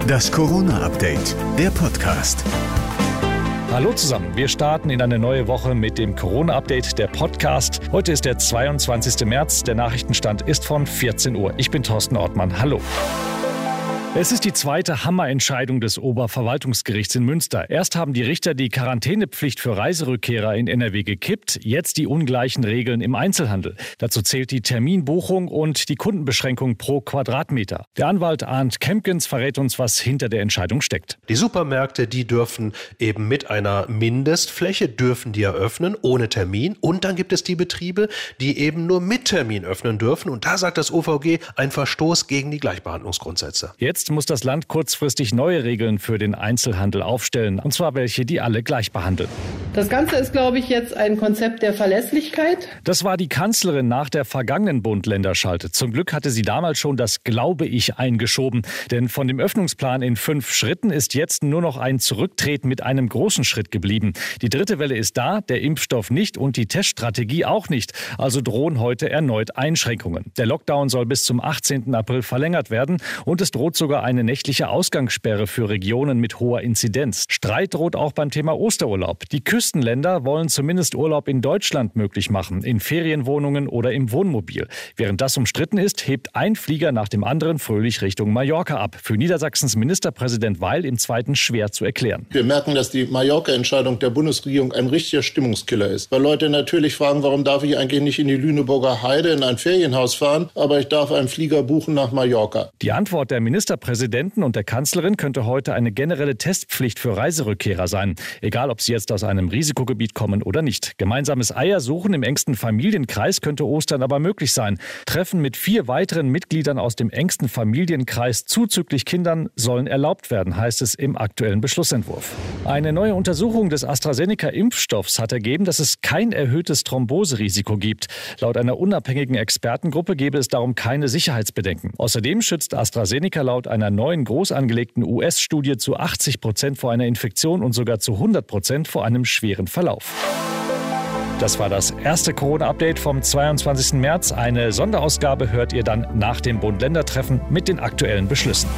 Das Corona-Update, der Podcast. Hallo zusammen, wir starten in eine neue Woche mit dem Corona-Update, der Podcast. Heute ist der 22. März, der Nachrichtenstand ist von 14 Uhr. Ich bin Thorsten Ortmann, hallo. Es ist die zweite Hammerentscheidung des Oberverwaltungsgerichts in Münster. Erst haben die Richter die Quarantänepflicht für Reiserückkehrer in NRW gekippt, jetzt die ungleichen Regeln im Einzelhandel. Dazu zählt die Terminbuchung und die Kundenbeschränkung pro Quadratmeter. Der Anwalt Arndt Kempkens verrät uns, was hinter der Entscheidung steckt. Die Supermärkte, die dürfen eben mit einer Mindestfläche dürfen die eröffnen ohne Termin und dann gibt es die Betriebe, die eben nur mit Termin öffnen dürfen und da sagt das OVG ein Verstoß gegen die Gleichbehandlungsgrundsätze. Jetzt Jetzt muss das Land kurzfristig neue Regeln für den Einzelhandel aufstellen, und zwar welche, die alle gleich behandeln. Das Ganze ist, glaube ich, jetzt ein Konzept der Verlässlichkeit. Das war die Kanzlerin nach der vergangenen Bund-Länder-Schalte. Zum Glück hatte sie damals schon das Glaube ich eingeschoben. Denn von dem Öffnungsplan in fünf Schritten ist jetzt nur noch ein Zurücktreten mit einem großen Schritt geblieben. Die dritte Welle ist da, der Impfstoff nicht und die Teststrategie auch nicht. Also drohen heute erneut Einschränkungen. Der Lockdown soll bis zum 18. April verlängert werden und es droht sogar eine nächtliche Ausgangssperre für Regionen mit hoher Inzidenz. Streit droht auch beim Thema Osterurlaub. Die Küstenländer wollen zumindest Urlaub in Deutschland möglich machen, in Ferienwohnungen oder im Wohnmobil. Während das umstritten ist, hebt ein Flieger nach dem anderen fröhlich Richtung Mallorca ab. Für Niedersachsens Ministerpräsident Weil im zweiten schwer zu erklären. Wir merken, dass die Mallorca-Entscheidung der Bundesregierung ein richtiger Stimmungskiller ist. Weil Leute natürlich fragen, warum darf ich eigentlich nicht in die Lüneburger Heide in ein Ferienhaus fahren, aber ich darf einen Flieger buchen nach Mallorca. Die Antwort der Ministerpräsidenten und der Kanzlerin könnte heute eine generelle Testpflicht für Reiserückkehrer sein. Egal, ob sie jetzt aus einem Risikogebiet kommen oder nicht. Gemeinsames Eiersuchen im engsten Familienkreis könnte Ostern aber möglich sein. Treffen mit vier weiteren Mitgliedern aus dem engsten Familienkreis zuzüglich Kindern sollen erlaubt werden, heißt es im aktuellen Beschlussentwurf. Eine neue Untersuchung des AstraZeneca-Impfstoffs hat ergeben, dass es kein erhöhtes Thromboserisiko gibt. Laut einer unabhängigen Expertengruppe gäbe es darum keine Sicherheitsbedenken. Außerdem schützt AstraZeneca laut einer neuen groß angelegten US-Studie zu 80 Prozent vor einer Infektion und sogar zu 100 Prozent vor einem schweren Verlauf. Das war das erste Corona-Update vom 22. März. Eine Sonderausgabe hört ihr dann nach dem Bund-Länder-Treffen mit den aktuellen Beschlüssen.